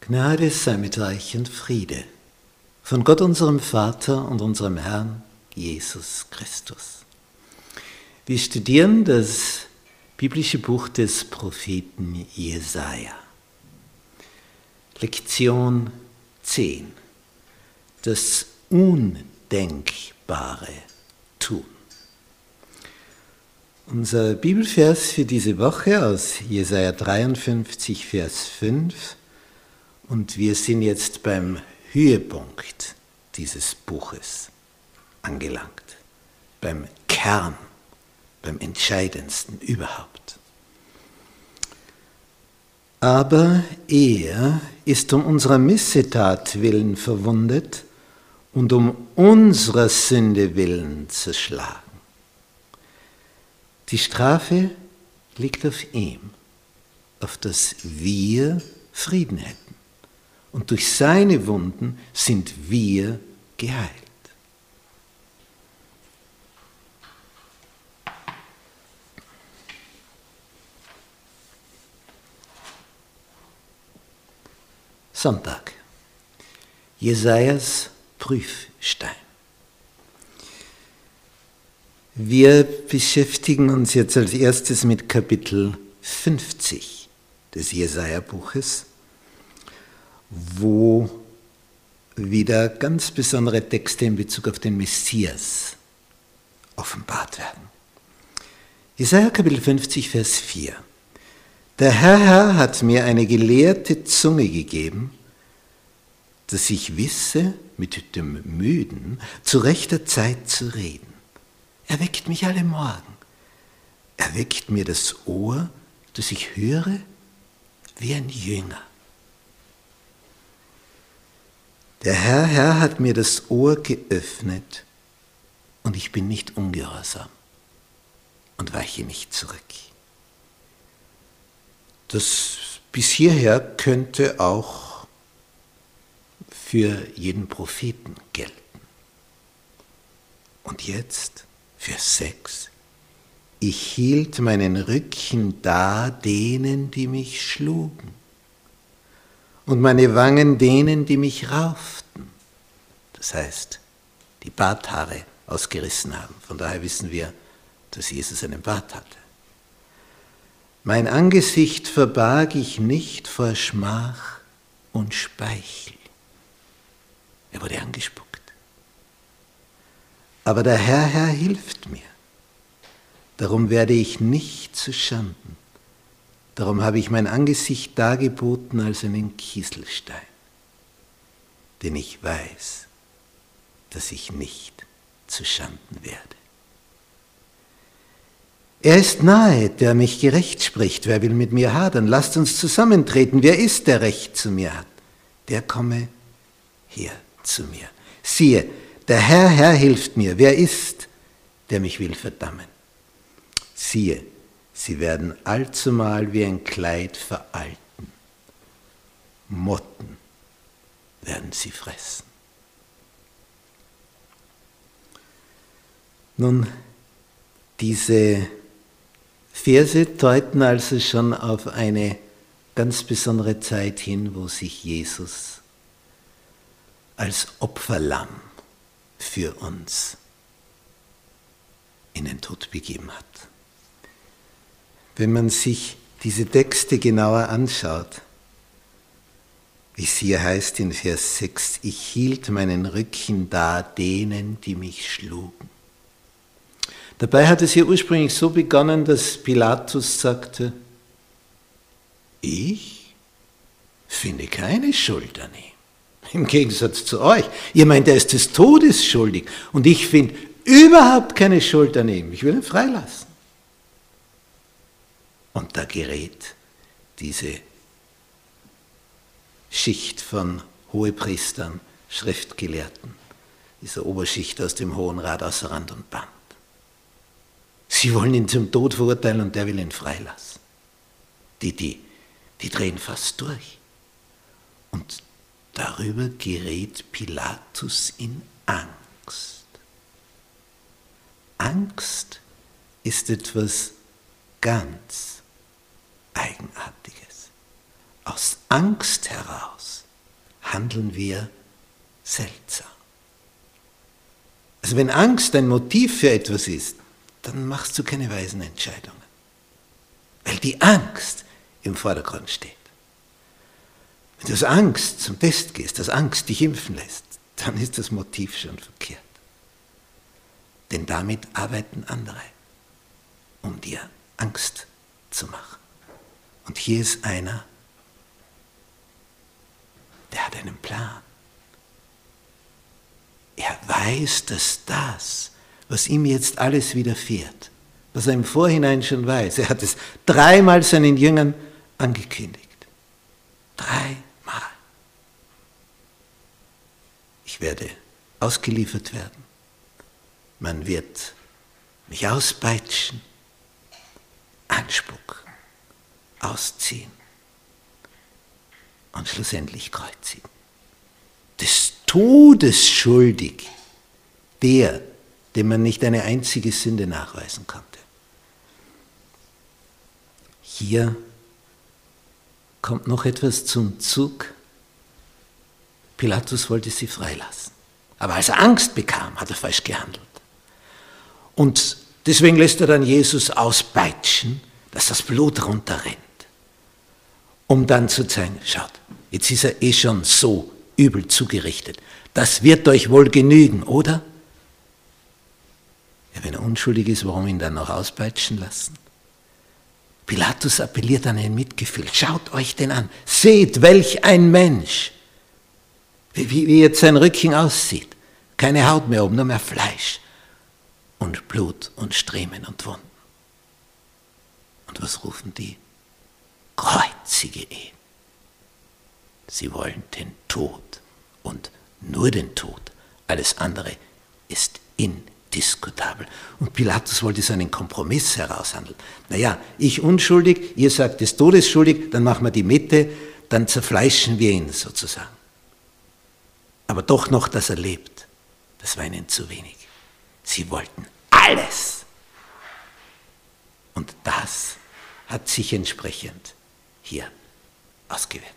Gnade sei mit euch und Friede von Gott unserem Vater und unserem Herrn Jesus Christus. Wir studieren das biblische Buch des Propheten Jesaja. Lektion 10. Das Undenkbare tun. Unser Bibelvers für diese Woche aus Jesaja 53, Vers 5 und wir sind jetzt beim Höhepunkt dieses Buches angelangt, beim Kern, beim entscheidendsten überhaupt. Aber er ist um unserer Missetat willen verwundet und um unserer Sünde willen zerschlagen. Die Strafe liegt auf ihm, auf das wir Frieden hätten und durch seine Wunden sind wir geheilt. Sonntag. Jesajas Prüfstein. Wir beschäftigen uns jetzt als erstes mit Kapitel 50 des Jesaja-Buches wo wieder ganz besondere Texte in Bezug auf den Messias offenbart werden. Jesaja Kapitel 50, Vers 4. Der Herr, Herr hat mir eine gelehrte Zunge gegeben, dass ich wisse, mit dem Müden zu rechter Zeit zu reden. Er weckt mich alle Morgen. Er weckt mir das Ohr, dass ich höre wie ein Jünger. Der Herr, Herr hat mir das Ohr geöffnet und ich bin nicht ungehorsam und weiche nicht zurück. Das bis hierher könnte auch für jeden Propheten gelten. Und jetzt für sechs. Ich hielt meinen Rücken da denen, die mich schlugen und meine Wangen denen, die mich rauften. Das heißt, die Barthaare ausgerissen haben. Von daher wissen wir, dass Jesus einen Bart hatte. Mein Angesicht verbarg ich nicht vor Schmach und Speichel. Er wurde angespuckt. Aber der Herr, Herr hilft mir. Darum werde ich nicht zu Schanden. Darum habe ich mein Angesicht dargeboten als einen Kieselstein, denn ich weiß, dass ich nicht zu Schanden werde. Er ist nahe, der mich gerecht spricht. Wer will mit mir hadern? Lasst uns zusammentreten. Wer ist, der Recht zu mir hat? Der komme her zu mir. Siehe, der Herr, Herr hilft mir. Wer ist, der mich will verdammen? Siehe, Sie werden allzumal wie ein Kleid veralten. Motten werden sie fressen. Nun, diese Verse deuten also schon auf eine ganz besondere Zeit hin, wo sich Jesus als Opferlamm für uns in den Tod begeben hat. Wenn man sich diese Texte genauer anschaut, wie es hier heißt in Vers 6, ich hielt meinen Rücken da denen, die mich schlugen. Dabei hat es hier ursprünglich so begonnen, dass Pilatus sagte, ich finde keine Schuld an ihm. Im Gegensatz zu euch. Ihr meint, er ist des Todes schuldig. Und ich finde überhaupt keine Schuld an ihm. Ich will ihn freilassen. Und da gerät diese Schicht von Hohepriestern, Schriftgelehrten, dieser Oberschicht aus dem Hohen Rat außer Rand und Band. Sie wollen ihn zum Tod verurteilen und der will ihn freilassen. Die, die, die drehen fast durch. Und darüber gerät Pilatus in Angst. Angst ist etwas ganz Eigenartiges. Aus Angst heraus handeln wir seltsam. Also wenn Angst ein Motiv für etwas ist, dann machst du keine weisen Entscheidungen. Weil die Angst im Vordergrund steht. Wenn du aus Angst zum Test gehst, dass Angst dich impfen lässt, dann ist das Motiv schon verkehrt. Denn damit arbeiten andere, um dir Angst zu machen. Und hier ist einer, der hat einen Plan. Er weiß, dass das, was ihm jetzt alles widerfährt, was er im Vorhinein schon weiß, er hat es dreimal seinen Jüngern angekündigt. Dreimal. Ich werde ausgeliefert werden. Man wird mich auspeitschen, anspucken, ausziehen und schlussendlich kreuzigen. Des Todes schuldig, der, dem man nicht eine einzige Sünde nachweisen konnte. Hier kommt noch etwas zum Zug. Pilatus wollte sie freilassen. Aber als er Angst bekam, hat er falsch gehandelt. Und deswegen lässt er dann Jesus auspeitschen, dass das Blut runterrennt, um dann zu zeigen, schaut, jetzt ist er eh schon so übel zugerichtet. Das wird euch wohl genügen, oder? Wenn er unschuldig ist, warum ihn dann noch auspeitschen lassen? Pilatus appelliert an ein Mitgefühl. Schaut euch den an. Seht, welch ein Mensch. Wie, wie jetzt sein Rücken aussieht. Keine Haut mehr oben, nur mehr Fleisch. Und Blut und Striemen und Wunden. Und was rufen die? Kreuzige ihn. Sie wollen den Tod und nur den Tod. Alles andere ist indiskutabel. Und Pilatus wollte so einen Kompromiss heraushandeln. Naja, ich unschuldig, ihr sagt es todesschuldig, dann machen wir die Mitte, dann zerfleischen wir ihn sozusagen. Aber doch noch, dass er lebt, das war ihnen zu wenig. Sie wollten alles. Und das hat sich entsprechend hier ausgewirkt.